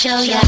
show ya.